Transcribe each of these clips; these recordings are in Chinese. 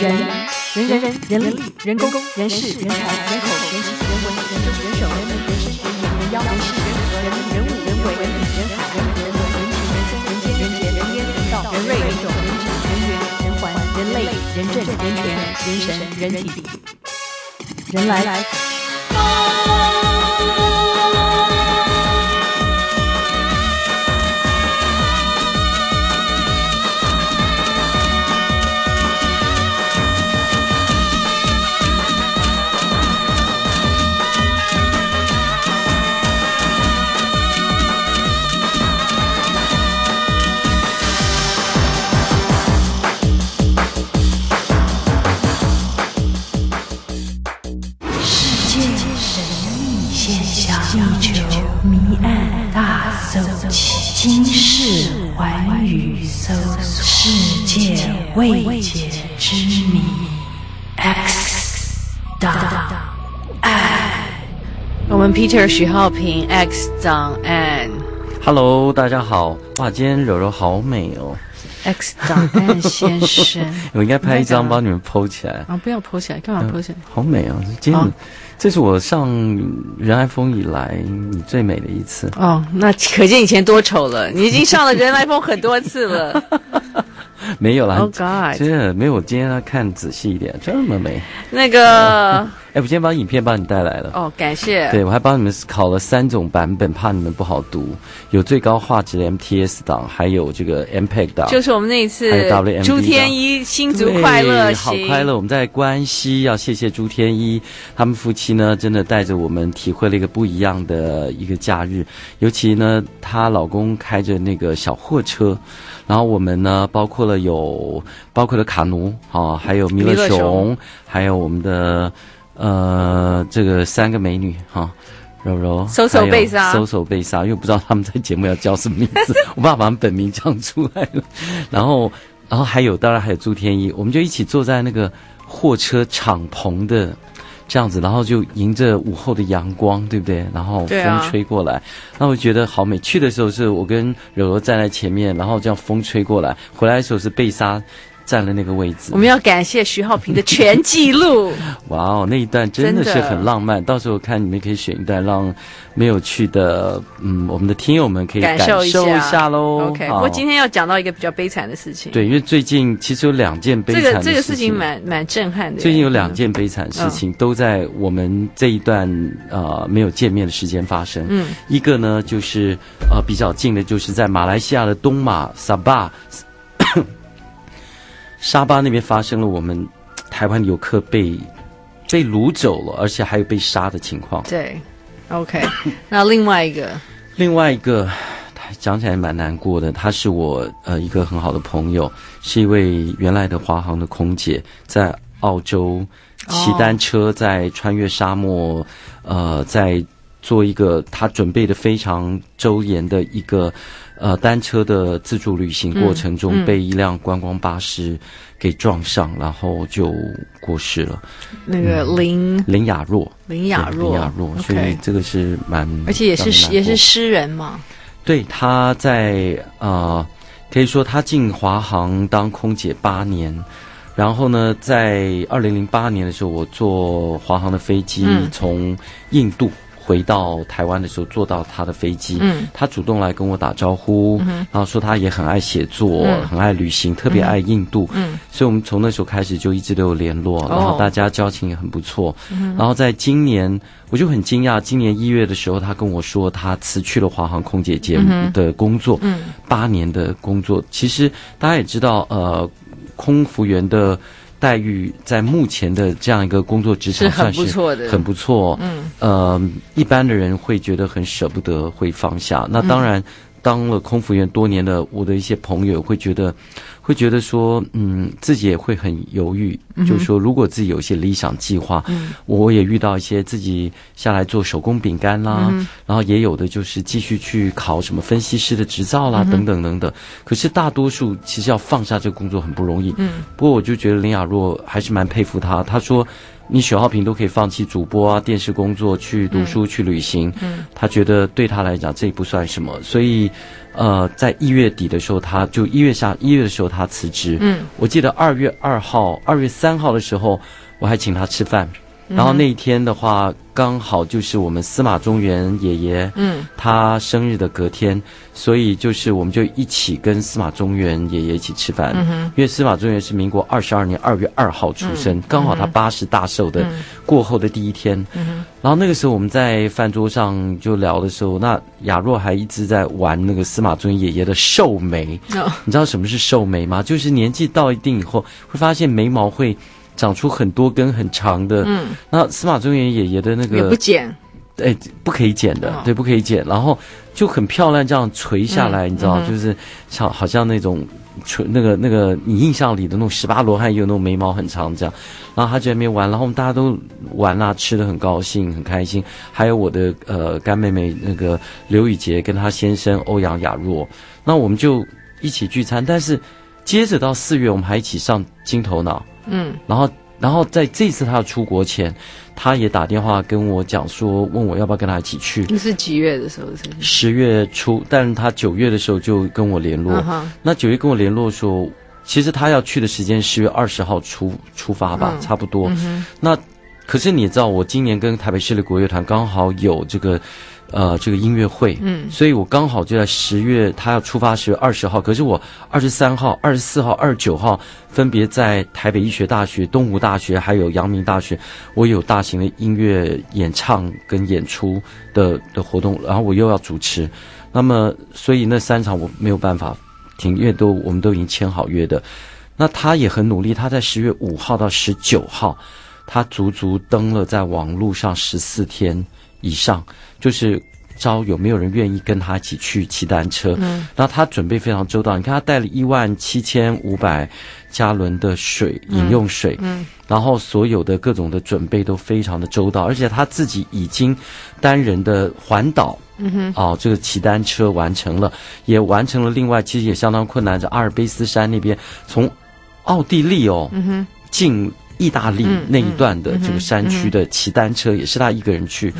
人人人人人力人工人事人才人口人情人文人政人手人民人事人言人妖人事人和人人物人为人人海人人文人情人生人间人杰人烟人道人瑞人种人质人缘人环人类人政人权人神人体。人来。未解之谜。X 档案，我们 Peter 徐浩平 X 档案 Hello，大家好！哇，今天柔柔好美哦。，X 档案先生，我应该拍一张帮你们 PO 起来。啊，不要 PO 起来，干嘛 PO 起来？好美哦！今天、好这是我上人来疯以来你最美的一次。哦，那可见以前多丑了。你已经上了人来疯很多次了。没有啦 Oh God 真的没有。我今天要看仔细一点，这么美。那个，哎，我今天把影片帮你带来了。哦，感谢。对，我还帮你们考了三种版本，怕你们不好读。有最高画质的 MTS 档，还有这个 MPEG 档。就是我们那一次还有 WMV 朱天一新竹快乐好快乐！我们在关西要谢谢朱天一，他们夫妻呢，真的带着我们体会了一个不一样的一个假日。尤其呢，她老公开着那个小货车，然后我们呢，包括了有包括了卡奴啊，还有米勒熊，还有我们的呃这个三个美女哈。啊柔柔，搜搜被杀搜搜被杀，因为不知道他们在节目要叫什么名字，我爸把他们本名讲出来了。然后，然后还有，当然还有朱天一，我们就一起坐在那个货车敞篷的这样子，然后就迎着午后的阳光，对不对？然后风吹过来，那、啊、我觉得好美。去的时候是我跟柔柔站在前面，然后这样风吹过来；回来的时候是贝莎。占了那个位置。我们要感谢徐浩平的全记录。哇哦，那一段真的是很浪漫。到时候看你们可以选一段，让没有去的，嗯，我们的听友们可以感受一下喽。OK，不过今天要讲到一个比较悲惨的事情。对，因为最近其实有两件悲惨的事情。这个这个事情蛮蛮震撼的。最近有两件悲惨的事情都在我们这一段呃没有见面的时间发生。嗯，一个呢就是呃比较近的，就是在马来西亚的东马沙巴。沙巴那边发生了我们台湾游客被被掳走了，而且还有被杀的情况。对，OK。那另外一个，另外一个，讲起来蛮难过的。他是我呃一个很好的朋友，是一位原来的华航的空姐，在澳洲骑单车，在穿越沙漠，哦、呃，在做一个他准备的非常周延的一个。呃，单车的自助旅行过程中被一辆观光巴士给撞上，然后就过世了。那个林、嗯、林雅若，林雅若，林雅若，所以这个是蛮，而且也是也是诗人嘛。对，他在呃，可以说他进华航当空姐八年，然后呢，在二零零八年的时候，我坐华航的飞机从印度。回到台湾的时候，坐到他的飞机，嗯，他主动来跟我打招呼，嗯，然后说他也很爱写作，嗯，很爱旅行，特别爱印度，嗯，所以我们从那时候开始就一直都有联络，然后大家交情也很不错，嗯，然后在今年我就很惊讶，今年一月的时候，他跟我说他辞去了华航空姐节目的工作，嗯，八年的工作，其实大家也知道，呃，空服员的。待遇在目前的这样一个工作职场算是很不错的，很不错。嗯，呃，一般的人会觉得很舍不得，会放下。那当然，当了空服员多年的我的一些朋友会觉得。会觉得说，嗯，自己也会很犹豫，嗯、就是说，如果自己有一些理想计划，嗯，我也遇到一些自己下来做手工饼干啦，嗯，然后也有的就是继续去考什么分析师的执照啦，嗯，等等等等。可是大多数其实要放下这个工作很不容易，嗯。不过我就觉得林雅若还是蛮佩服她，她说。你许浩平都可以放弃主播啊、电视工作去读书、去旅行。嗯，他觉得对他来讲这也不算什么，所以，呃，在一月底的时候，他就一月下一月的时候他辞职。嗯，我记得二月二号、二月三号的时候，我还请他吃饭。然后那一天的话，刚好就是我们司马中原爷爷，嗯，他生日的隔天，所以就是我们就一起跟司马中原爷爷一起吃饭。因为司马中原是民国二十二年二月二号出生，嗯、刚好他八十大寿的过后的第一天。嗯，然后那个时候我们在饭桌上就聊的时候，那雅若还一直在玩那个司马中原爷爷的寿眉。哦，你知道什么是寿眉吗？就是年纪到一定以后，会发现眉毛会。长出很多根很长的，嗯，那司马中原爷爷的那个也不剪，哎，不可以剪的，哦、对，不可以剪，然后就很漂亮，这样垂下来，嗯、你知道，嗯、就是像好像那种垂那个那个你印象里的那种十八罗汉也有那种眉毛很长这样，然后他在那边玩，然后我们大家都玩啊，吃的很高兴很开心，还有我的呃干妹妹那个刘雨洁跟她先生欧阳雅若，那我们就一起聚餐，但是接着到四月我们还一起上金头脑。嗯，然后，然后在这次他要出国前，他也打电话跟我讲说，问我要不要跟他一起去。你是几月的时候？是十月初，但是他九月的时候就跟我联络。Uh huh. 那九月跟我联络说，其实他要去的时间十月二十号出出发吧，嗯、差不多。那可是你也知道，我今年跟台北市立国乐团刚好有这个。呃，这个音乐会，嗯，所以我刚好就在十月，他要出发十月二十号，可是我二十三号、二十四号、二十九号分别在台北医学大学、东吴大学还有阳明大学，我有大型的音乐演唱跟演出的的活动，然后我又要主持，那么所以那三场我没有办法停，因为都我们都已经签好约的。那他也很努力，他在十月五号到十九号，他足足登了在网络上十四天以上。就是招有没有人愿意跟他一起去骑单车？嗯，然后他准备非常周到。你看他带了一万七千五百加仑的水，饮用水，嗯，嗯，然后所有的各种的准备都非常的周到，而且他自己已经单人的环岛，嗯哼，哦，这个骑单车完成了，也完成了。另外，其实也相当困难，在阿尔卑斯山那边，从奥地利哦，嗯哼，进。意大利那一段的这个山区的骑单车也是他一个人去，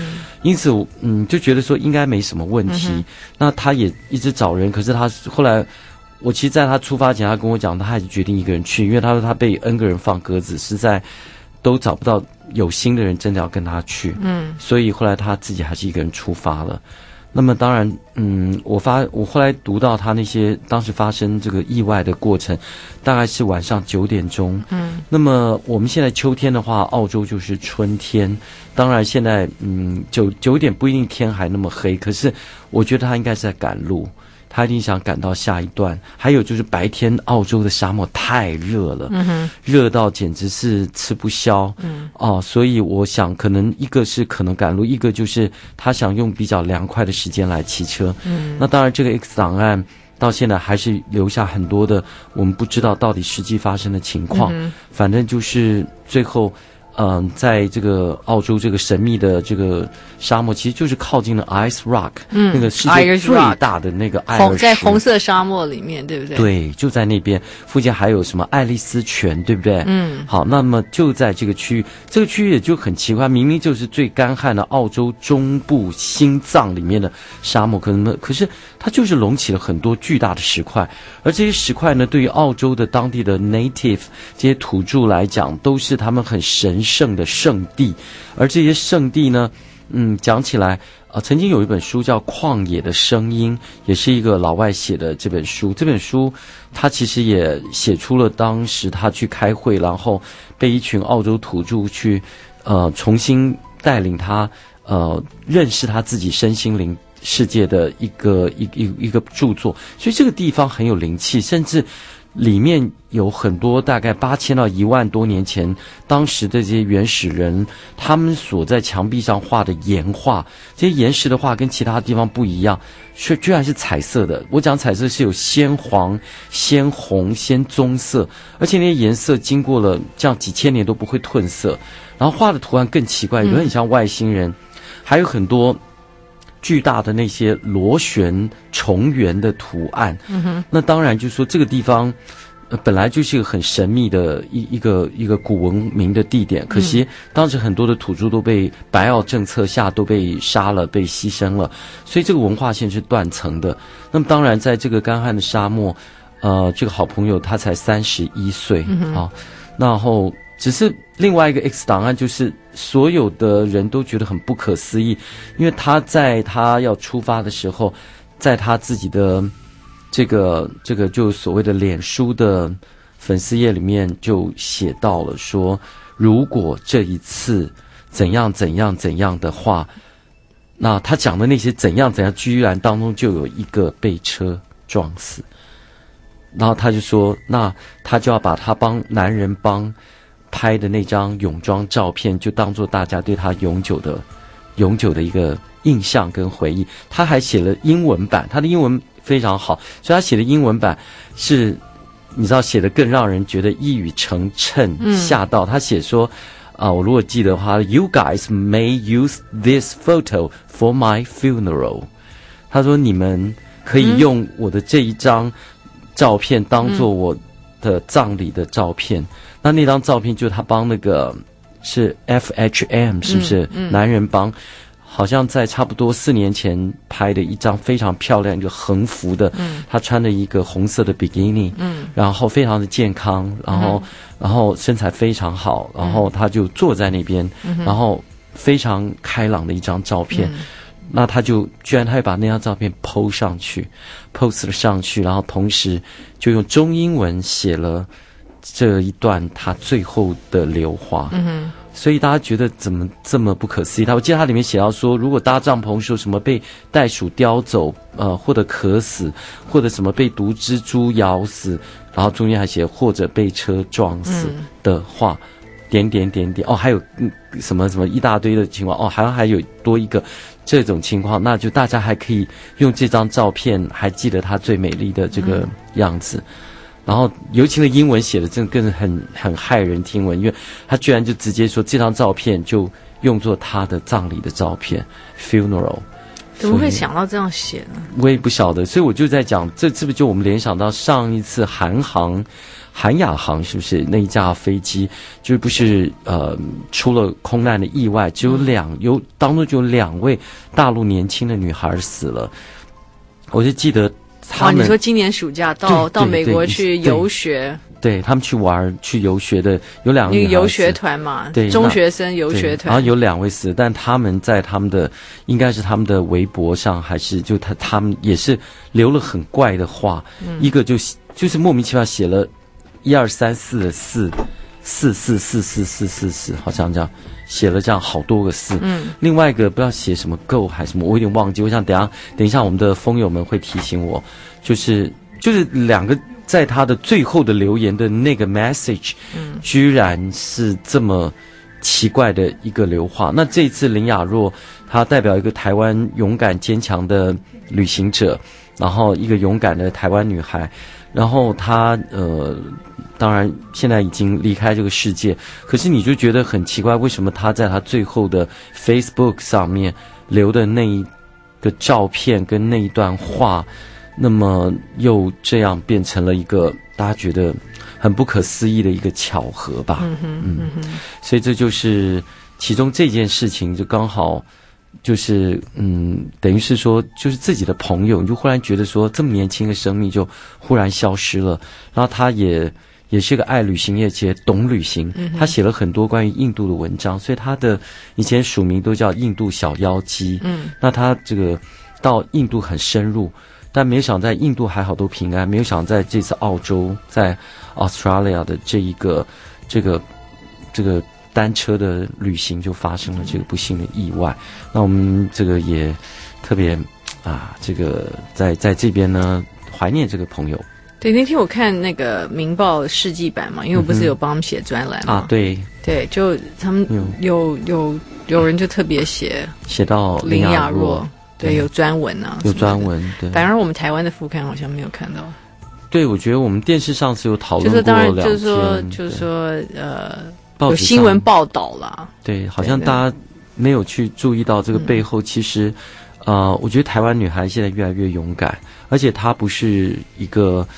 因此嗯就觉得说应该没什么问题。那他也一直找人，可是他后来，我其实在他出发前，他跟我讲，他还是决定一个人去，因为他说他被 N 个人放鸽子，实在都找不到有心的人真的要跟他去。嗯，所以后来他自己还是一个人出发了。那么当然，嗯，我发我后来读到他那些当时发生这个意外的过程，大概是晚上九点钟。嗯，那么我们现在秋天的话，澳洲就是春天。当然现在，嗯，九九点不一定天还那么黑，可是我觉得他应该是在赶路。他一定想赶到下一段，还有就是白天澳洲的沙漠太热了，嗯，热到简直是吃不消，嗯，哦，所以我想可能一个是可能赶路，一个就是他想用比较凉快的时间来骑车，嗯，那当然这个 X 档案到现在还是留下很多的我们不知道到底实际发生的情况，嗯，反正就是最后。嗯，在这个澳洲这个神秘的这个沙漠，其实就是靠近了 Ice Rock，嗯，那个世界最大的那个爱在红色沙漠里面，对不对？对，就在那边附近还有什么爱丽丝泉，对不对？嗯，好，那么就在这个区域，这个区域也就很奇怪，明明就是最干旱的澳洲中部心脏里面的沙漠，可能可是它就是隆起了很多巨大的石块，而这些石块呢，对于澳洲的当地的 native 这些土著来讲，都是他们很神。圣的圣地，而这些圣地呢，嗯，讲起来，呃，曾经有一本书叫《旷野的声音》，也是一个老外写的这本书。这本书他其实也写出了当时他去开会，然后被一群澳洲土著去，呃，重新带领他，呃，认识他自己身心灵世界的一个一一一个著作。所以这个地方很有灵气，甚至。里面有很多大概八千到一万多年前，当时的这些原始人，他们所在墙壁上画的岩画，这些岩石的画跟其他地方不一样，却居然是彩色的。我讲彩色是有鲜黄、鲜红、鲜棕色，而且那些颜色经过了这样几千年都不会褪色。然后画的图案更奇怪，有很像外星人，还有很多。巨大的那些螺旋重圆的图案，嗯哼，那当然就是说这个地方，呃，本来就是一个很神秘的一一个一个古文明的地点，可惜当时很多的土著都被白澳政策下都被杀了，被牺牲了，所以这个文化线是断层的。那么当然，在这个干旱的沙漠，呃，这个好朋友他才三十一岁啊，然后只是另外一个 X 档案，就是所有的人都觉得很不可思议，因为他在他要出发的时候，在他自己的。这个这个就所谓的脸书的粉丝页里面就写到了说，如果这一次怎样怎样怎样的话，那他讲的那些怎样怎样，居然当中就有一个被车撞死，然后他就说，那他就要把他帮男人帮拍的那张泳装照片，就当做大家对他永久的永久的一个印象跟回忆。他还写了英文版，他的英文。非常好，所以他写的英文版是，你知道写的更让人觉得一语成谶，吓到。他写说，啊、我如果记得的话，You guys may use this photo for my funeral。他说你们可以用我的这一张照片当做我的葬礼的照片。那那张照片就是他帮那个是 FHM 是不是？男人帮。好像在差不多四年前拍的一张非常漂亮一个横幅的，嗯，他穿着一个红色的比基尼，嗯，然后非常的健康，然后、嗯、然后身材非常好，然后他就坐在那边，嗯、然后非常开朗的一张照片，嗯、那他就居然他会把那张照片 PO 上去，post 了上去，然后同时就用中英文写了这一段他最后的留话，嗯哼。所以大家觉得怎么这么不可思议？他我记得他里面写到说，如果搭帐篷时候什么被袋鼠叼走，呃，或者渴死，或者什么被毒蜘蛛咬死，然后中间还写或者被车撞死的话，嗯、点点点点哦，还有嗯什么什么一大堆的情况哦，好像还有多一个这种情况，那就大家还可以用这张照片还记得他最美丽的这个样子。嗯然后，尤其的英文写的真的更是很很骇人听闻，因为他居然就直接说这张照片就用作他的葬礼的照片，funeral。怎么会想到这样写呢？我也不晓得，所以我就在讲，这是不是就我们联想到上一次韩航、韩亚航是不是那一架飞机，就不是呃出了空难的意外，只有两有当中就有两位大陆年轻的女孩死了，我就记得。啊，你说今年暑假到到美国去游学，对，对他们去玩去游学的有两个游学团嘛，对，中学生游学团，然后有两位死，但他们在他们的应该是他们的微博上，还是就他他们也是留了很怪的话，嗯、一个就就是莫名其妙写了一二三四的四四四四四四四四，好像这样。写了这样好多个四，嗯，另外一个不知道写什么 go 还是什么，我有点忘记。我想等下等一下我们的风友们会提醒我，就是就是两个在他的最后的留言的那个 message，嗯，居然是这么奇怪的一个留话。那这一次林雅若她代表一个台湾勇敢坚强的旅行者，然后一个勇敢的台湾女孩，然后他呃。当然，现在已经离开这个世界。可是你就觉得很奇怪，为什么他在他最后的 Facebook 上面留的那一个照片跟那一段话，那么又这样变成了一个大家觉得很不可思议的一个巧合吧？嗯哼，嗯哼。所以这就是其中这件事情，就刚好就是嗯，等于是说，就是自己的朋友，你就忽然觉得说，这么年轻的生命就忽然消失了，然后他也。也是个爱旅行，也且懂旅行。他写了很多关于印度的文章，所以他的以前署名都叫“印度小妖姬”。嗯，那他这个到印度很深入，但没有想在印度还好都平安，没有想在这次澳洲在 Australia 的这一个这个这个单车的旅行就发生了这个不幸的意外。那我们这个也特别啊，这个在在这边呢怀念这个朋友。对，那天我看那个《明报》世纪版嘛，因为我不是有帮他们写专栏嘛、嗯、啊，对对，就他们有有有有人就特别写写到林雅若，对，有专文啊，有专文，对。反而我们台湾的副刊好像没有看到。对，我觉得我们电视上次有讨论过就是当然就是说就是说呃，有新闻报道啦。对，好像大家没有去注意到这个背后，其实。呃，我觉得台湾女孩现在越来越勇敢，而且她不是一个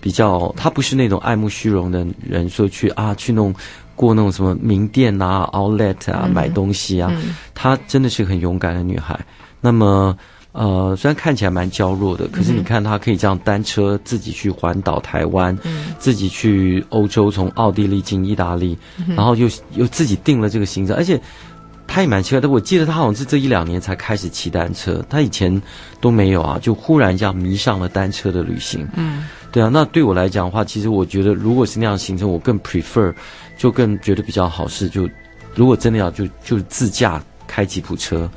比较，她不是那种爱慕虚荣的人，说去啊去弄过那种什么名店啊、Outlet 啊、嗯、买东西啊。她、嗯、真的是很勇敢的女孩。那么。呃，虽然看起来蛮娇弱的，可是你看他可以这样单车自己去环岛台湾，嗯、自己去欧洲，从奥地利进意大利，嗯、然后又又自己定了这个行程，而且他也蛮奇怪的。我记得他好像是这一两年才开始骑单车，他以前都没有啊，就忽然这样迷上了单车的旅行。嗯，对啊，那对我来讲的话，其实我觉得如果是那样行程，我更 prefer，就更觉得比较好是就如果真的要就就自驾开吉普车。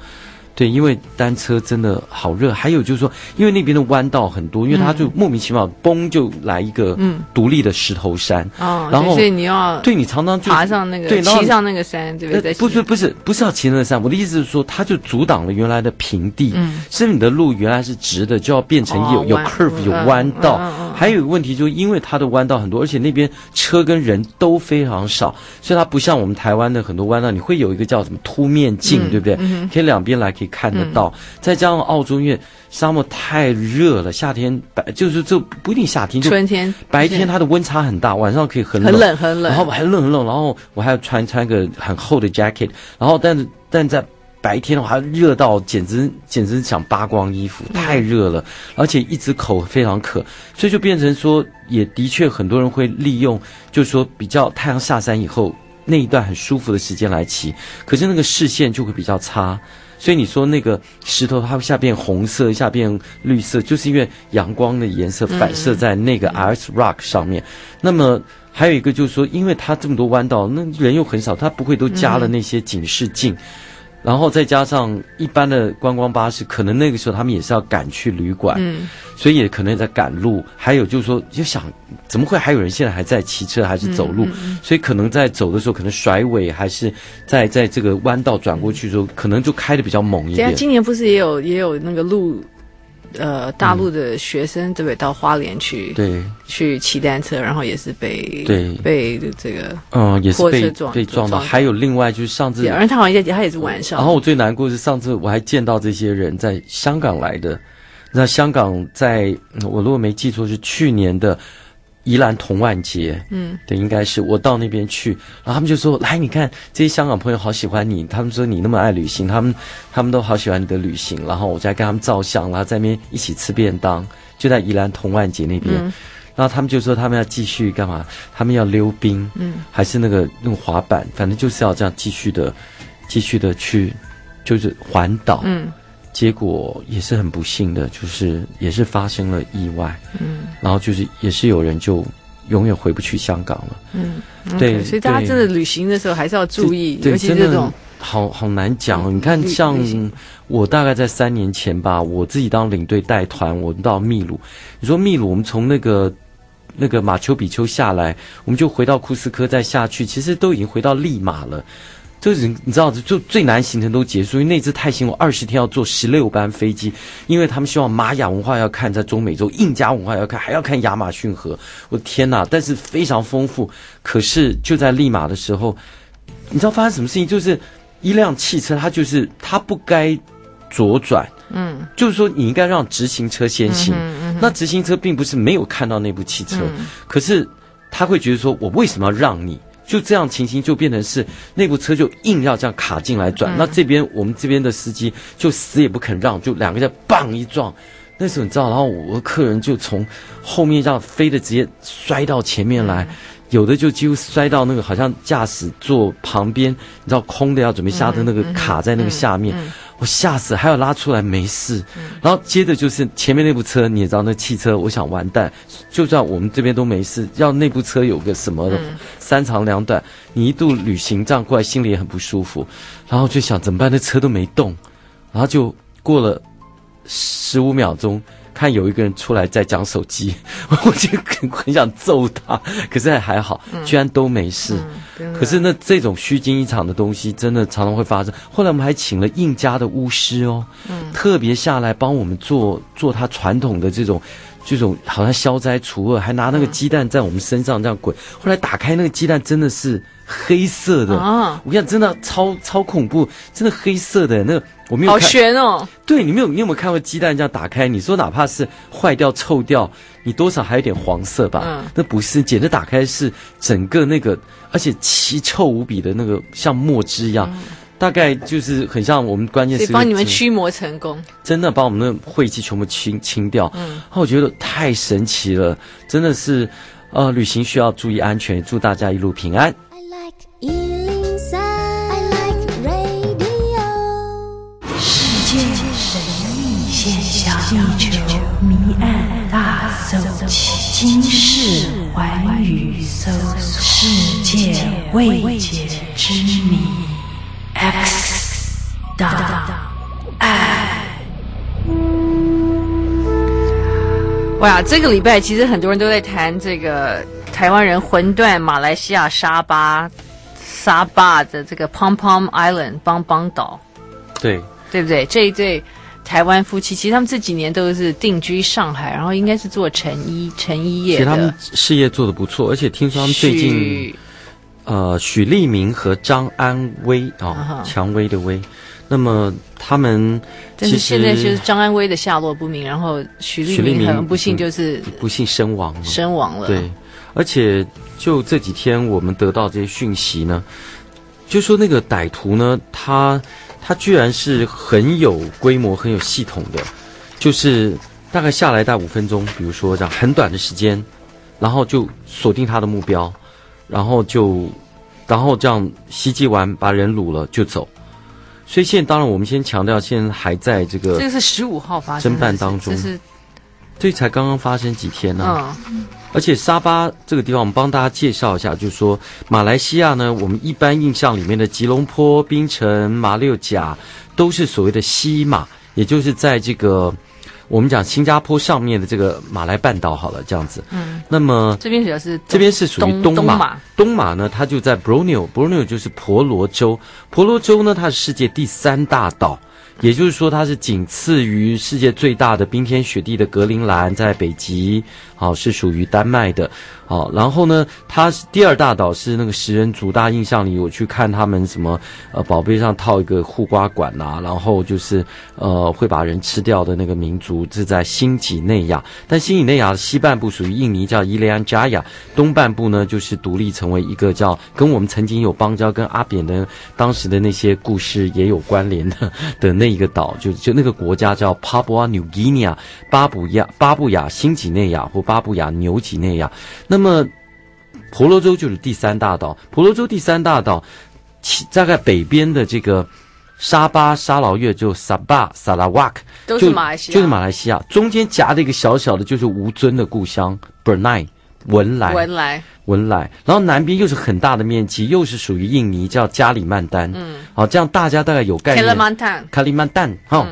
对，因为单车真的好热，还有就是说，因为那边的弯道很多，因为它就莫名其妙，嘣就来一个独立的石头山，哦，然后所以你要对你常常就爬上那个，对，骑上那个山，对不对？不是不是不是要骑那个山，我的意思是说，它就阻挡了原来的平地，嗯，是你的路原来是直的，就要变成有有 curve 有弯道，还有一个问题就是因为它的弯道很多，而且那边车跟人都非常少，所以它不像我们台湾的很多弯道，你会有一个叫什么凸面镜，对不对？可以两边来。可以看得到，再加上澳洲，因为沙漠太热了，夏天白就是这不一定夏天，就春天白天它的温差很大，晚上可以很冷很冷很冷，然后还冷很冷，然后我还要穿穿个很厚的 jacket，然后但是但在白天的话热到简直简直想扒光衣服，太热了，而且一直口非常渴，所以就变成说，也的确很多人会利用，就是说比较太阳下山以后那一段很舒服的时间来骑，可是那个视线就会比较差。所以你说那个石头它一下变红色，一下变绿色，就是因为阳光的颜色反射在那个 ice rock 上面。那么还有一个就是说，因为它这么多弯道，那人又很少，它不会都加了那些警示镜。然后再加上一般的观光巴士，可能那个时候他们也是要赶去旅馆，嗯，所以也可能在赶路。还有就是说，就想怎么会还有人现在还在骑车还是走路？嗯，所以可能在走的时候，可能甩尾，还是在在这个弯道转过去的时候，可能就开的比较猛一点。今年不是也有也有那个路。呃，大陆的学生对不对？到花莲去，对，去骑单车，然后也是被对被这个嗯，也是被被撞到。还有另外就是上次，而他好像他也是晚上。然后我最难过是上次我还见到这些人在香港来的，那香港在我如果没记错是去年的。宜兰同万节，嗯，对，应该是我到那边去，然后他们就说：“来，你看这些香港朋友好喜欢你，他们说你那么爱旅行，他们他们都好喜欢你的旅行。”然后我就在跟他们照相，然后在那边一起吃便当，就在宜兰同万节那边。嗯、然后他们就说他们要继续干嘛？他们要溜冰，嗯，还是那个用滑板，反正就是要这样继续的，继续的去，就是环岛，嗯。结果也是很不幸的，就是也是发生了意外，嗯，然后就是也是有人就永远回不去香港了，嗯，对所以大家真的旅行的时候还是要注意，尤其是这种好好难讲。嗯、你看，像我大概在三年前吧，我自己当领队带团，我们到秘鲁。你说秘鲁，我们从那个那个马丘比丘下来，我们就回到库斯科再下去，其实都已经回到利马了。就是你知道，就最难行程都结束，因为那次太辛苦，二十天要坐十六班飞机，因为他们希望玛雅文化要看，在中美洲印加文化要看，还要看亚马逊河。我的天哪！但是非常丰富。可是就在利马的时候，你知道发生什么事情？就是一辆汽车，它就是它不该左转，嗯，就是说你应该让直行车先行。嗯嗯、那直行车并不是没有看到那部汽车，嗯、可是他会觉得说，我为什么要让你？就这样情形就变成是那部车就硬要这样卡进来转，嗯、那这边我们这边的司机就死也不肯让，就两个人棒一撞，那时候你知道，然后我的客人就从后面这样飞的直接摔到前面来，嗯、有的就几乎摔到那个好像驾驶座旁边，你知道空的要准备下车那个卡在那个下面。我吓死，还要拉出来没事，然后接着就是前面那部车，你也知道那汽车，我想完蛋，就算我们这边都没事，要那部车有个什么的三长两短，你一度旅行这样过来，心里也很不舒服，然后就想怎么办？那车都没动，然后就过了十五秒钟。看有一个人出来在讲手机，我就很很想揍他，可是还好，居然都没事。嗯、可是那这种虚惊一场的东西，真的常常会发生。后来我们还请了印加的巫师哦，嗯、特别下来帮我们做做他传统的这种这种，好像消灾除恶，还拿那个鸡蛋在我们身上这样滚。后来打开那个鸡蛋，真的是。黑色的啊，我跟你讲，真的超超恐怖，真的黑色的那个我没有好看。悬哦！对，你没有你有没有看过鸡蛋这样打开？你说哪怕是坏掉臭掉，你多少还有点黄色吧？嗯，那不是，简直打开是整个那个，而且奇臭无比的那个像墨汁一样。嗯大概就是很像我们关键是帮你们驱魔成功，真的把我们的晦气全部清清掉。嗯，然后我觉得太神奇了，真的是，呃，旅行需要注意安全，祝大家一路平安。界未解之谜。X 档案。哇，这个礼拜其实很多人都在谈这个台湾人魂断马来西亚沙巴沙巴的这个 Pom Pom Island 邦邦岛，对对不对？这一对台湾夫妻，其实他们这几年都是定居上海，然后应该是做成衣成衣业的。其实他们事业做得不错，而且听说他们最近。呃，许立明和张安威啊，蔷、哦、薇的薇，那么他们其实，但是现在就是张安威的下落不明，然后许立明很不幸就是、嗯、不幸身亡了，身亡了。对，而且就这几天我们得到这些讯息呢，就说那个歹徒呢，他他居然是很有规模、很有系统的，就是大概下来大概五分钟，比如说这样很短的时间，然后就锁定他的目标。然后就，然后这样袭击完，把人掳了就走。所以现在当然我们先强调，现在还在这个这个是十五号发生侦办当中，这是这才刚刚发生几天呢、啊。嗯，而且沙巴这个地方，我们帮大家介绍一下，就是说马来西亚呢，我们一般印象里面的吉隆坡、槟城、马六甲都是所谓的西马，也就是在这个。我们讲新加坡上面的这个马来半岛好了，这样子。嗯。那么这边主要是这边是属于东马。东马，呢，它就在 Borneo，Borneo 就是婆罗洲。婆罗洲呢，它是世界第三大岛。也就是说，它是仅次于世界最大的冰天雪地的格陵兰，在北极，好、哦、是属于丹麦的，哦，然后呢，它是第二大岛是那个食人族，大印象里我去看他们什么，呃，宝贝上套一个护瓜管呐、然后就是呃会把人吃掉的那个民族是在新几内亚，但新几内亚的西半部属于印尼，叫伊利安加亚，东半部呢就是独立成为一个叫跟我们曾经有邦交，跟阿扁的当时的那些故事也有关联的的那。一个岛就就那个国家叫帕布亚纽几内亚，巴布亚巴布亚新几内亚或巴布亚纽几内亚。那么婆罗洲就是第三大岛，婆罗洲第三大岛，其大概北边的这个沙巴、沙劳越就沙巴、萨拉瓦克，都是马来西亚，就是马来西亚，中间夹着一个小小的，就是吴尊的故乡 Bernai 文莱，文莱。文莱，然后南边又是很大的面积，又是属于印尼，叫加里曼丹。嗯，好，这样大家大概有概念。卡里曼丹，卡里曼丹，哈，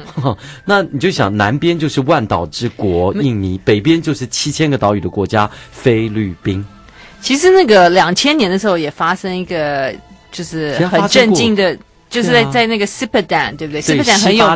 那你就想，南边就是万岛之国印尼，北边就是七千个岛屿的国家菲律宾。其实那个两千年的时候也发生一个，就是很震惊的。就是在在那个西巴丹，对不对？西巴丹很有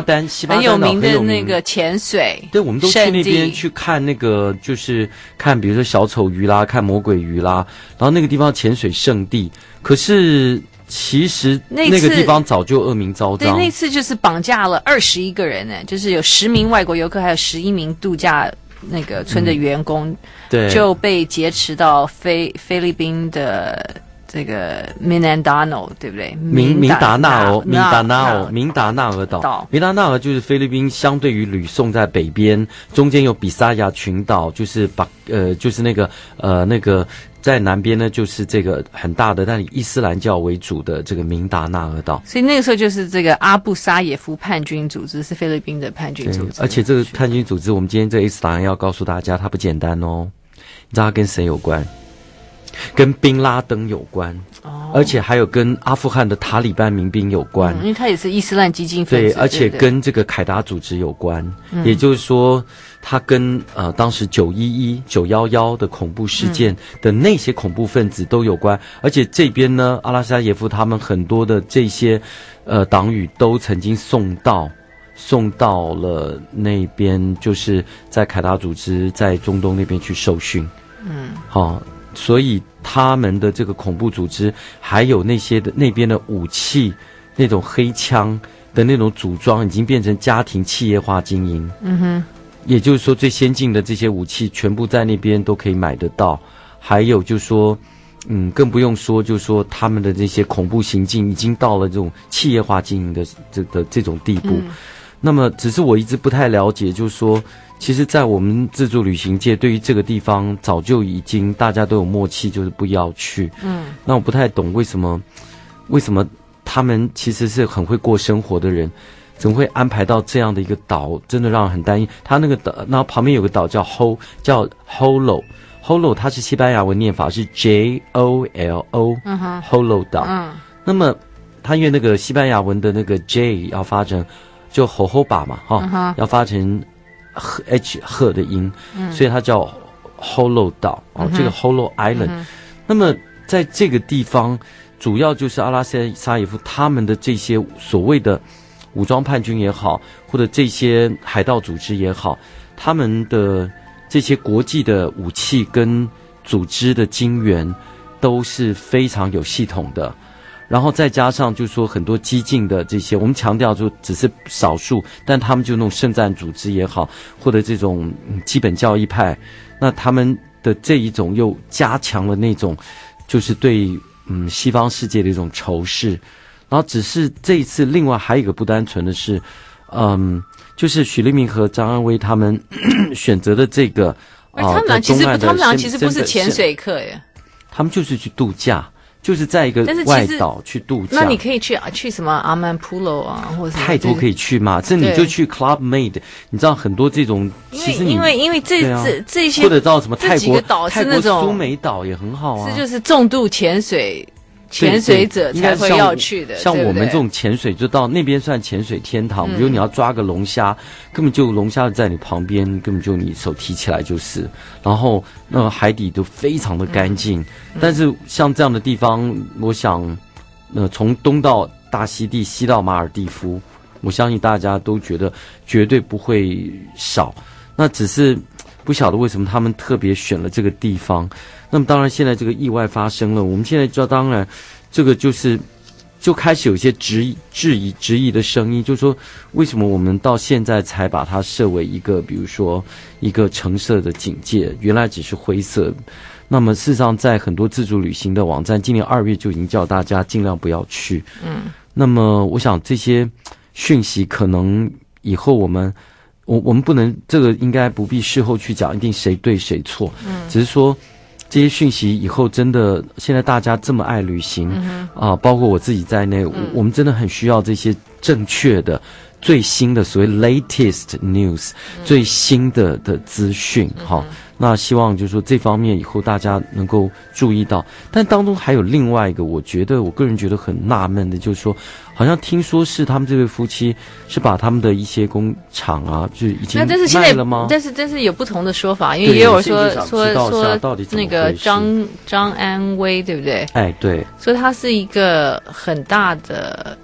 很有名的那个潜水。对，我们都去那边去看那个，就是看比如说小丑鱼啦，看魔鬼鱼啦，然后那个地方潜水圣地。可是其实那个地方早就恶名昭彰。对，那次就是绑架了二十一个人呢，就是有十名外国游客，还有十一名度假那个村的员工，嗯、对，就被劫持到菲菲律宾的。这个 Mindanao 对不对？明明达纳尔，明达纳尔，明达纳尔岛。明达纳尔就是菲律宾相对于吕宋在北边，中间有比萨亚群岛，就是把呃，就是那个呃那个在南边呢，就是这个很大的，但以伊斯兰教为主的这个明达纳尔岛。所以那个时候就是这个阿布沙耶夫叛军组织是菲律宾的叛军组织，而且这个叛军组织，我们今天这一次答案要告诉大家，它不简单哦。你知道它跟谁有关？跟宾拉登有关，哦，而且还有跟阿富汗的塔利班民兵有关，嗯，因为他也是伊斯兰激进分子。对，而且跟这个凯达组织有关，嗯，也就是说，他跟呃当时九一一、九幺幺的恐怖事件的那些恐怖分子都有关，嗯，而且这边呢，阿拉沙耶夫他们很多的这些呃党羽都曾经送到送到了那边，就是在凯达组织在中东那边去受训，嗯，好。所以他们的这个恐怖组织，还有那些的那边的武器，那种黑枪的那种组装，已经变成家庭企业化经营。嗯哼，也就是说，最先进的这些武器全部在那边都可以买得到。还有就是说，嗯，更不用说，就是说他们的这些恐怖行径已经到了这种企业化经营的这的这种地步。嗯。那么，只是我一直不太了解，就是说。其实，在我们自助旅行界，对于这个地方早就已经大家都有默契，就是不要去。嗯，那我不太懂为什么，为什么他们其实是很会过生活的人，怎么会安排到这样的一个岛？真的让人很担心。他那个岛，那旁边有个岛叫 Hol，叫 Holo。Holo，它是西班牙文念法是 J O L O，嗯哼，Jolo 岛。嗯，那么它因为那个西班牙文的那个 J 要发成就 Jojoba 嘛，哈、嗯，要发成。H 赫的音，嗯，所以它叫 Hollow 岛哦，这个 Hollow Island，嗯。那么在这个地方，主要就是阿拉斯加耶夫他们的这些所谓的武装叛军也好，或者这些海盗组织也好，他们的这些国际的武器跟组织的金源都是非常有系统的。然后再加上，就是说很多激进的这些，我们强调就只是少数，但他们就那种圣战组织也好，或者这种基本教义派，那他们的这一种又加强了那种，就是对嗯西方世界的一种仇视。然后只是这一次，另外还有一个不单纯的是，嗯，就是许立明和张安威他们 选择的这个啊，他们俩其实他们俩其实不是潜水客耶，他们就是去度假。就是在一个外岛去度假，那你可以去啊，去什么阿曼普罗啊，或者太多可以去嘛。这你就去 Club Med，你知道很多这种，其实你因为因为这、啊、这这些或者到什么泰国岛是那种苏梅岛也很好啊，这就是重度潜水。潜水者才会要去的，像我们这种潜水就到那边算潜水天堂。比如你要抓个龙虾，根本就龙虾在你旁边，根本就你手提起来就是。然后那个海底都非常的干净。但是像这样的地方，我想，呃，从东到大溪地，西到马尔地夫，我相信大家都觉得绝对不会少。那只是不晓得为什么他们特别选了这个地方。那么当然，现在这个意外发生了，我们现在知道，当然，这个就是就开始有些质疑、质疑、质疑的声音，就是说，为什么我们到现在才把它设为一个，比如说一个橙色的警戒，原来只是灰色。那么事实上，在很多自助旅行的网站，今年二月就已经叫大家尽量不要去。嗯。那么我想这些讯息可能以后我们，我我们不能这个应该不必事后去讲，一定谁对谁错。嗯。只是说。这些讯息以后真的，现在大家这么爱旅行，嗯、啊，包括我自己在内，嗯，我们真的很需要这些正确的、最新的所谓 latest news，嗯、最新的的资讯，哈。嗯那希望就是说这方面以后大家能够注意到，但当中还有另外一个，我觉得我个人觉得很纳闷的，就是说，好像听说是他们这对夫妻是把他们的一些工厂啊，就已经卖了吗？但是但是有不同的说法，因为也有说说说那个张张安威对不对？哎，对，说他是一个很大的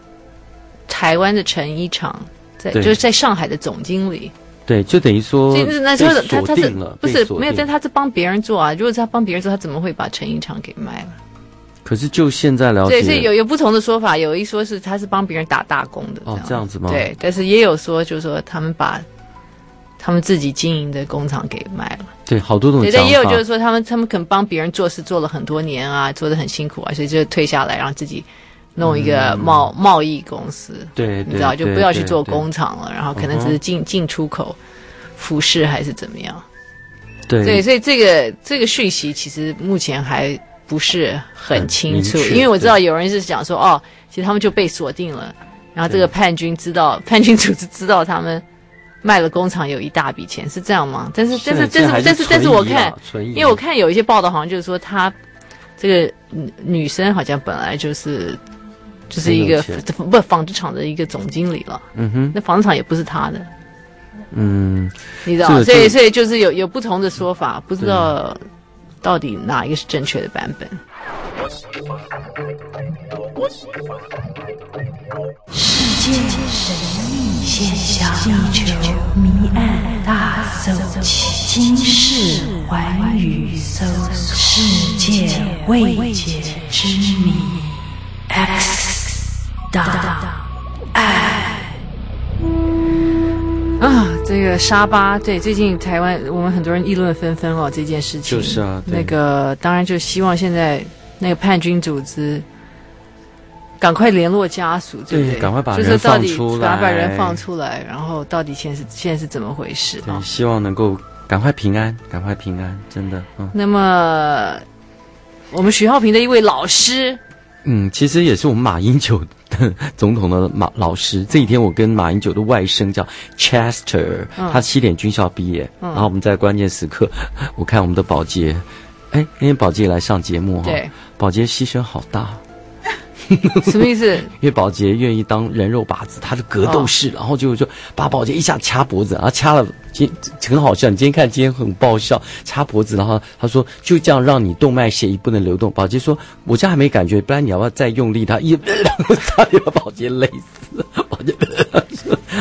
台湾的成衣厂，在就是在上海的总经理。对，就等于说，那就是他他是不是没有？但他是帮别人做啊。如果是他帮别人做，他怎么会把成衣厂给卖了？可是就现在了解，对，所以有有不同的说法。有一说是他是帮别人打大工的，哦，这样子吗？对，但是也有说，就是说他们把他们自己经营的工厂给卖了。对，好多种。对，但也有就是说，他们他们可能帮别人做事做了很多年啊，做的很辛苦啊，所以就退下来，然后自己。弄一个贸贸易公司，对，你知道就不要去做工厂了，然后可能只是进进出口服饰还是怎么样？对，对，所以这个这个讯息其实目前还不是很清楚，因为我知道有人是讲说，哦，其实他们就被锁定了，然后这个叛军知道 叛军组织知道他们卖了工厂有一大笔钱，是这样吗？但是但是但是但是但是我看，因为我看有一些报道好像就是说他这个女女生好像本来就是。就是一个不纺织厂的一个总经理了，嗯哼，那纺织厂也不是他的，嗯，你知道，所以所以就是有有不同的说法，不知道到底哪一个是正确的版本。世界神秘现象，地球谜案大搜奇，今世寰宇搜索，世界未解之谜。X 档案啊，这个沙巴对，最近台湾我们很多人议论纷纷哦，这件事情就是啊，那个当然就希望现在那个叛军组织。赶快联络家属，对不对？赶快把人放出来，把把人放出来，然后到底现在是现在是怎么回事？对，希望能够赶快平安，赶快平安，真的。嗯。那么，我们徐浩平的一位老师，嗯，其实也是我们马英九的总统的马老师。这几天我跟马英九的外甥叫 Chester，嗯，他西点军校毕业，嗯，然后我们在关键时刻，我看我们的宝洁，哎，那天宝杰来上节目哈，对，宝杰牺牲好大。什么意思？因为保洁愿意当人肉靶子，他是格斗士，哦、然后就就把保洁一下掐脖子，然后掐了，今很好笑。你今天看，今天很爆笑，掐脖子，然后他说就这样让你动脉血液不能流动。保洁说，我这样还没感觉，不然你要不要再用力？他一，然后差点把保洁勒死。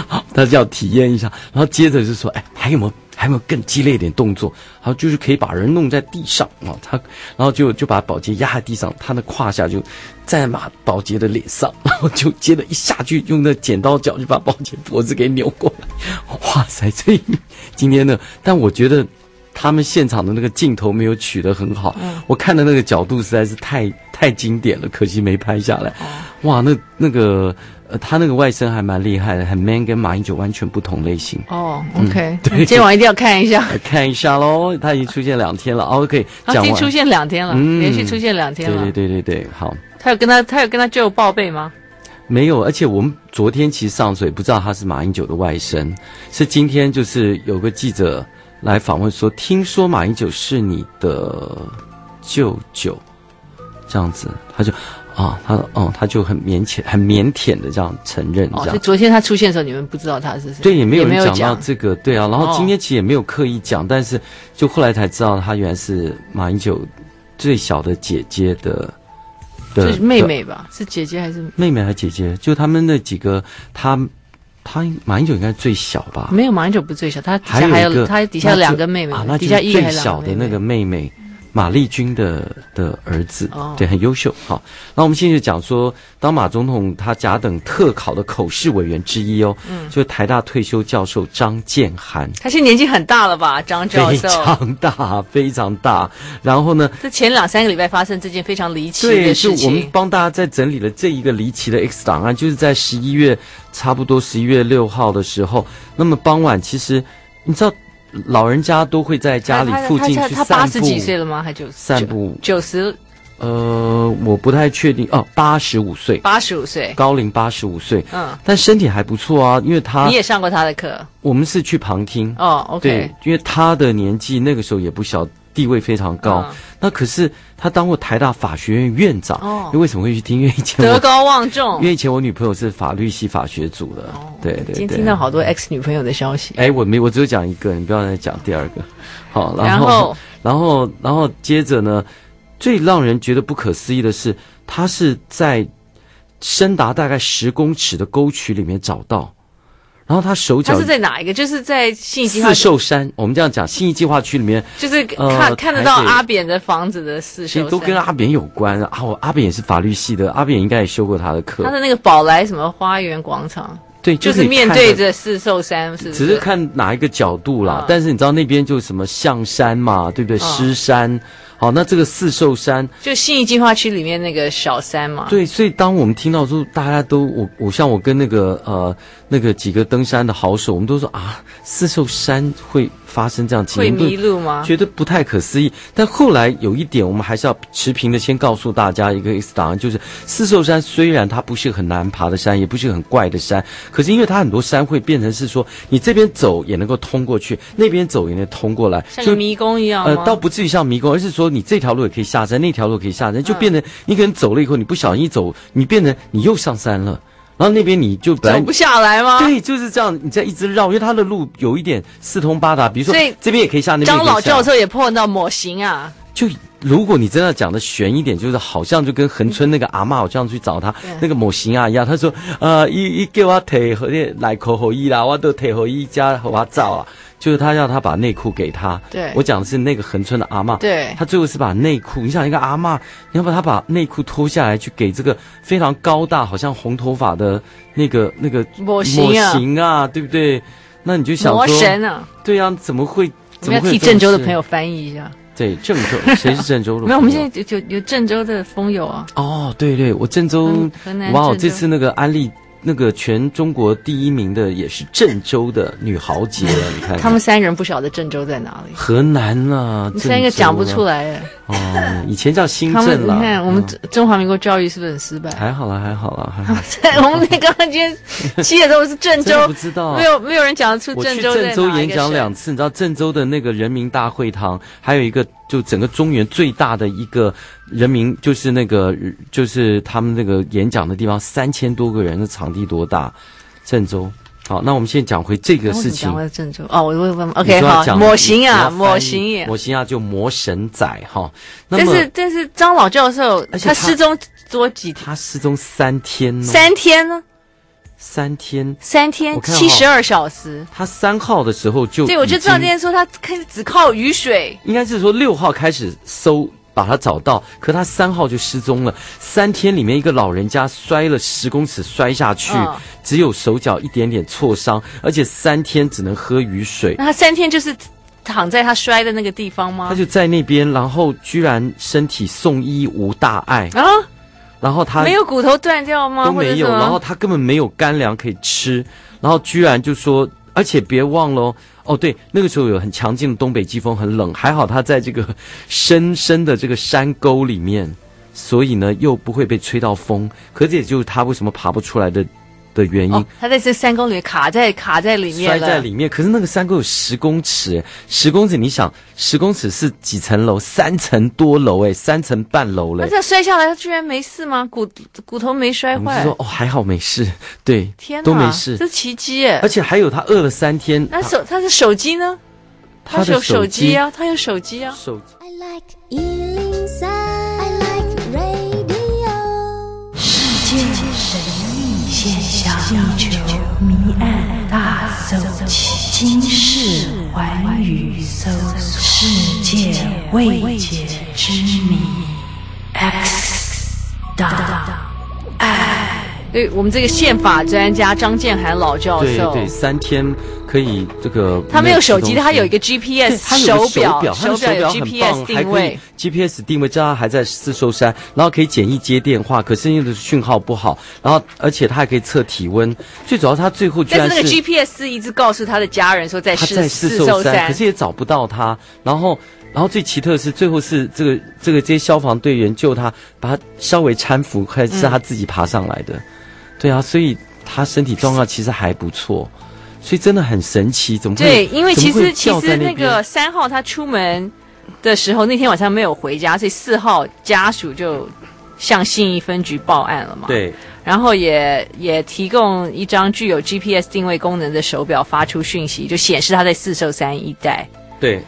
好，他就要体验一下，然后接着就说，哎，还有没有？还有没有更激烈一点动作？然后，就是可以把人弄在地上啊，他，然后就就把保洁压在地上，他的胯下就站在马保洁的脸上，然后就接着一下去用那剪刀脚就把保洁脖子给扭过来。哇塞，这今天呢，但我觉得他们现场的那个镜头没有取得很好，嗯、我看的那个角度实在是太太经典了，可惜没拍下来。哇，那那个。呃，他那个外甥还蛮厉害的，很 man，跟马英九完全不同类型。哦、oh,，OK，、嗯、对，今天晚上一定要看一下，看一下喽。他已经出现两天了，OK，他已经出现两天了，嗯、连续出现两天了。对对对对对，好。他有跟他，他有跟他舅报备吗？没有，而且我们昨天其实上水不知道他是马英九的外甥，是今天就是有个记者来访问说，听说马英九是你的舅舅，这样子，他就。啊，他哦，他就很腼腆、很腼腆的这样承认这样。哦，昨天他出现的时候，你们不知道他是谁？对，也没有人讲到这个，对啊。然后今天其实也没有刻意讲，哦，但是就后来才知道，他原来是马英九最小的姐姐的，就，是妹妹吧？是姐姐还是妹妹还是姐姐？就他们那几个，他他马英九应该最小吧？没有，马英九不是最小，他底下还有，还有他底下两个妹妹，啊，那就是最小的那个妹妹。马丽君的的儿子，对，很优秀。好，那我们现在就讲说，当马总统他甲等特考的口试委员之一哦，嗯，就是台大退休教授张建涵，他现在年纪很大了吧？张教授非常大，非常大。然后呢，这前两三个礼拜发生这件非常离奇的事情，对，就我们帮大家在整理了这一个离奇的 X 档案，就是在十一月差不多十一月六号的时候，那么傍晚，其实你知道。老人家都会在家里附近去散步。他八十几岁了吗？还九十？散步九十？呃，我不太确定哦，八十五岁。八十五岁，高龄八十五岁。嗯，但身体还不错啊，因为他你也上过他的课。我们是去旁听哦，OK。对，因为他的年纪那个时候也不小。地位非常高，嗯，那可是他当过台大法学院院长。哦，因为为什么会去听？因为以前德高望重。因为以前我女朋友是法律系法学组的。哦，对对对。今天听到好多 X 女朋友的消息。哎，我没，我只有讲一个，你不要再讲第二个。好，然后，然后，然后，然后接着呢，最让人觉得不可思议的是，他是在深达大概十公尺的沟渠里面找到。然后他手脚，他是在哪一个？就是在信义计划四寿山。我们这样讲，信义计划区里面，就是看、呃、看得到阿扁的房子的四寿山，其实都跟阿扁有关啊。我阿扁也是法律系的，阿扁应该也修过他的课。他的那个宝来什么花园广场，对，就是面对着四兽山，是？只是看哪一个角度啦。嗯、但是你知道那边就什么象山嘛，对不对？狮、嗯、山。好，那这个四兽山就信义计划区里面那个小山嘛。对，所以当我们听到说，大家都我我像我跟那个呃那个几个登山的好手，我们都说啊，四兽山会发生这样情况，会迷路吗？觉得不太可思议。但后来有一点，我们还是要持平的先告诉大家一个 X 档案，就是四兽山虽然它不是很难爬的山，也不是很怪的山，可是因为它很多山会变成是说，你这边走也能够通过去，那边走也能通过来，像迷宫一样。呃，倒不至于像迷宫，而是说。你这条路也可以下山，那条路可以下山，就变成你可能走了以后，你不小心一走，你变成你又上山了，然后那边你就走不下来吗？对，就是这样，你在一直绕，因为它的路有一点四通八达，比如说这边也可以下，那边张老教授也碰到模型啊。就如果你真的讲的悬一点，就是好像就跟横村那个阿嬷，我这样去找他那个模型啊一样，他说呃，一一给我提和那来口后衣啦，我都提后衣加和我照啊。就是他要他把内裤给他。对，我讲的是那个横村的阿嬷。对，他最后是把内裤，你想一个阿嬷，你要把他把内裤脱下来去给这个非常高大、好像红头发的那个那个模型啊，对不对？那你就想说，魔神啊，对呀、啊，怎么会？怎么会我们要替郑州的朋友翻译一下。对，郑州，谁是郑州的？没有，我们现在就有有郑州的风友啊。哦，对对，我郑州，河南哇，这次那个安利。那个全中国第一名的也是郑州的女豪杰，你看，看他们三个人不晓得郑州在哪里？河南啊，你三个讲不出来哎。哦，以前叫新郑了。你看我们中华民国教育是不是很失败？还好啦，还好啦，还好。我们那刚刚今天七点钟是郑州，不知道，没有没有人讲得出郑州郑州演讲两次，你知道郑州的那个人民大会堂，还有一个就整个中原最大的一个。人民就是那个，就是他们那个演讲的地方，三千多个人的场地多大？郑州。好，那我们现在讲回这个事情。讲郑州哦，我问问，OK，好，模型啊，模型，模型啊，就魔神仔哈。但是但是张老教授他，他失踪多几天？他失踪三天呢？三天呢？三天，三天，七十二小时。他三号的时候就对，我就知道今天说他开始只靠雨水，应该是说六号开始搜。把他找到，可他三号就失踪了。三天里面，一个老人家摔了十公尺摔下去，哦，只有手脚一点点挫伤，而且三天只能喝雨水。那他三天就是躺在他摔的那个地方吗？他就在那边，然后居然身体送医无大碍啊。然后他没有骨头断掉吗？都没有。然后他根本没有干粮可以吃，然后居然就说，而且别忘了。哦，对，那个时候有很强劲的东北季风，很冷，还好他在这个深深的这个山沟里面，所以呢又不会被吹到风。可是也就是他为什么爬不出来的的原因。哦，他在这山沟里面卡在卡在里面，摔在里面。可是那个山沟有十公尺，十公尺，你想十公尺是几层楼？三层多楼，哎，三层半楼嘞。那这摔下来，他居然没事吗？骨骨头没摔坏？说哦，还好没事，对，天哪，都没事，这是奇迹耶！而且还有他饿了三天，那手他的手机呢？他有手机啊，他有手机啊。手机。I like 103, I like 地球迷案大搜集，今世寰宇搜索，世界未解之谜。X 大案。对我们这个宪法专家张建涵老教授，对对，三天可以这个。他没有手机，他有一个 GPS 手表，手表有 GPS 定位，GPS 定位，知道他还在四寿山，然后可以简易接电话，可是因为讯号不好，然后而且他还可以测体温，最主要他最后居然是。但是那个 GPS 一直告诉他的家人说在四在四兽山，可是也找不到他，然后。然后最奇特的是，最后是这个这个这些消防队员救他，把他稍微搀扶，还是他自己爬上来的。嗯、对啊，所以他身体状况其实还不错，所以真的很神奇。怎么会？对，因为其实其实那个三号他出门的时候，那天晚上没有回家，所以四号家属就向信义分局报案了嘛。对，然后也也提供一张具有 GPS 定位功能的手表，发出讯息，就显示他在四兽山一带。对。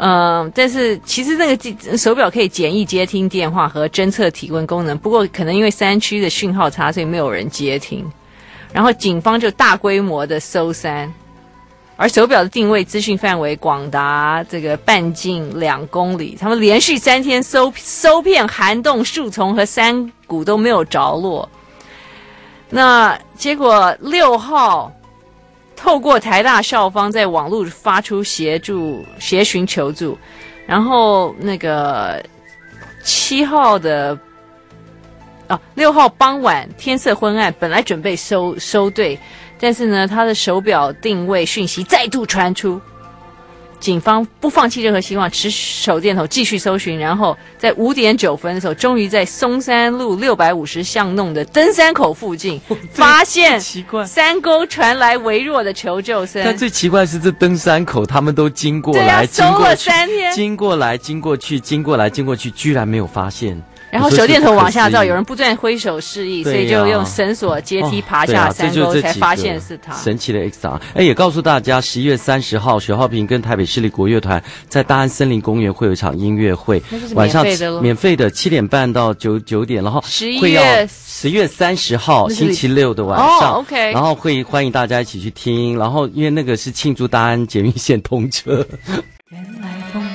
嗯，但是其实那个手表可以简易接听电话和侦测体温功能，不过可能因为山区的讯号差，所以没有人接听。然后警方就大规模的搜山，而手表的定位资讯范围广达这个半径两公里，他们连续三天搜搜遍涵洞树丛和山谷都没有着落。那结果六号。透过台大校方在网络发出协助协寻求助，然后那个七号的啊六号傍晚天色昏暗，本来准备收收队，但是呢，他的手表定位讯息再度传出。警方不放弃任何希望，持手电筒继续搜寻，然后在五点九分的时候，终于在松山路六百五十巷弄的登山口附近发现奇怪山沟传来微弱的求救声。但最奇怪的是，这登山口他们都经过来，啊，经过搜了三天，经过来，经过去，经过来，经过去，居然没有发现。然后手电筒往下照，有人不断挥手示意，所以就用绳索阶梯爬下山沟，才发现是他。神奇的 X 档，哎，也告诉大家，十一月三十号，许浩平跟台北市立国乐团在大安森林公园会有一场音乐会，晚上免费的七点半到九九点，然后十一月十月三十号星期六的晚上，OK，然后会欢迎大家一起去听，然后因为那个是庆祝大安捷运线通车。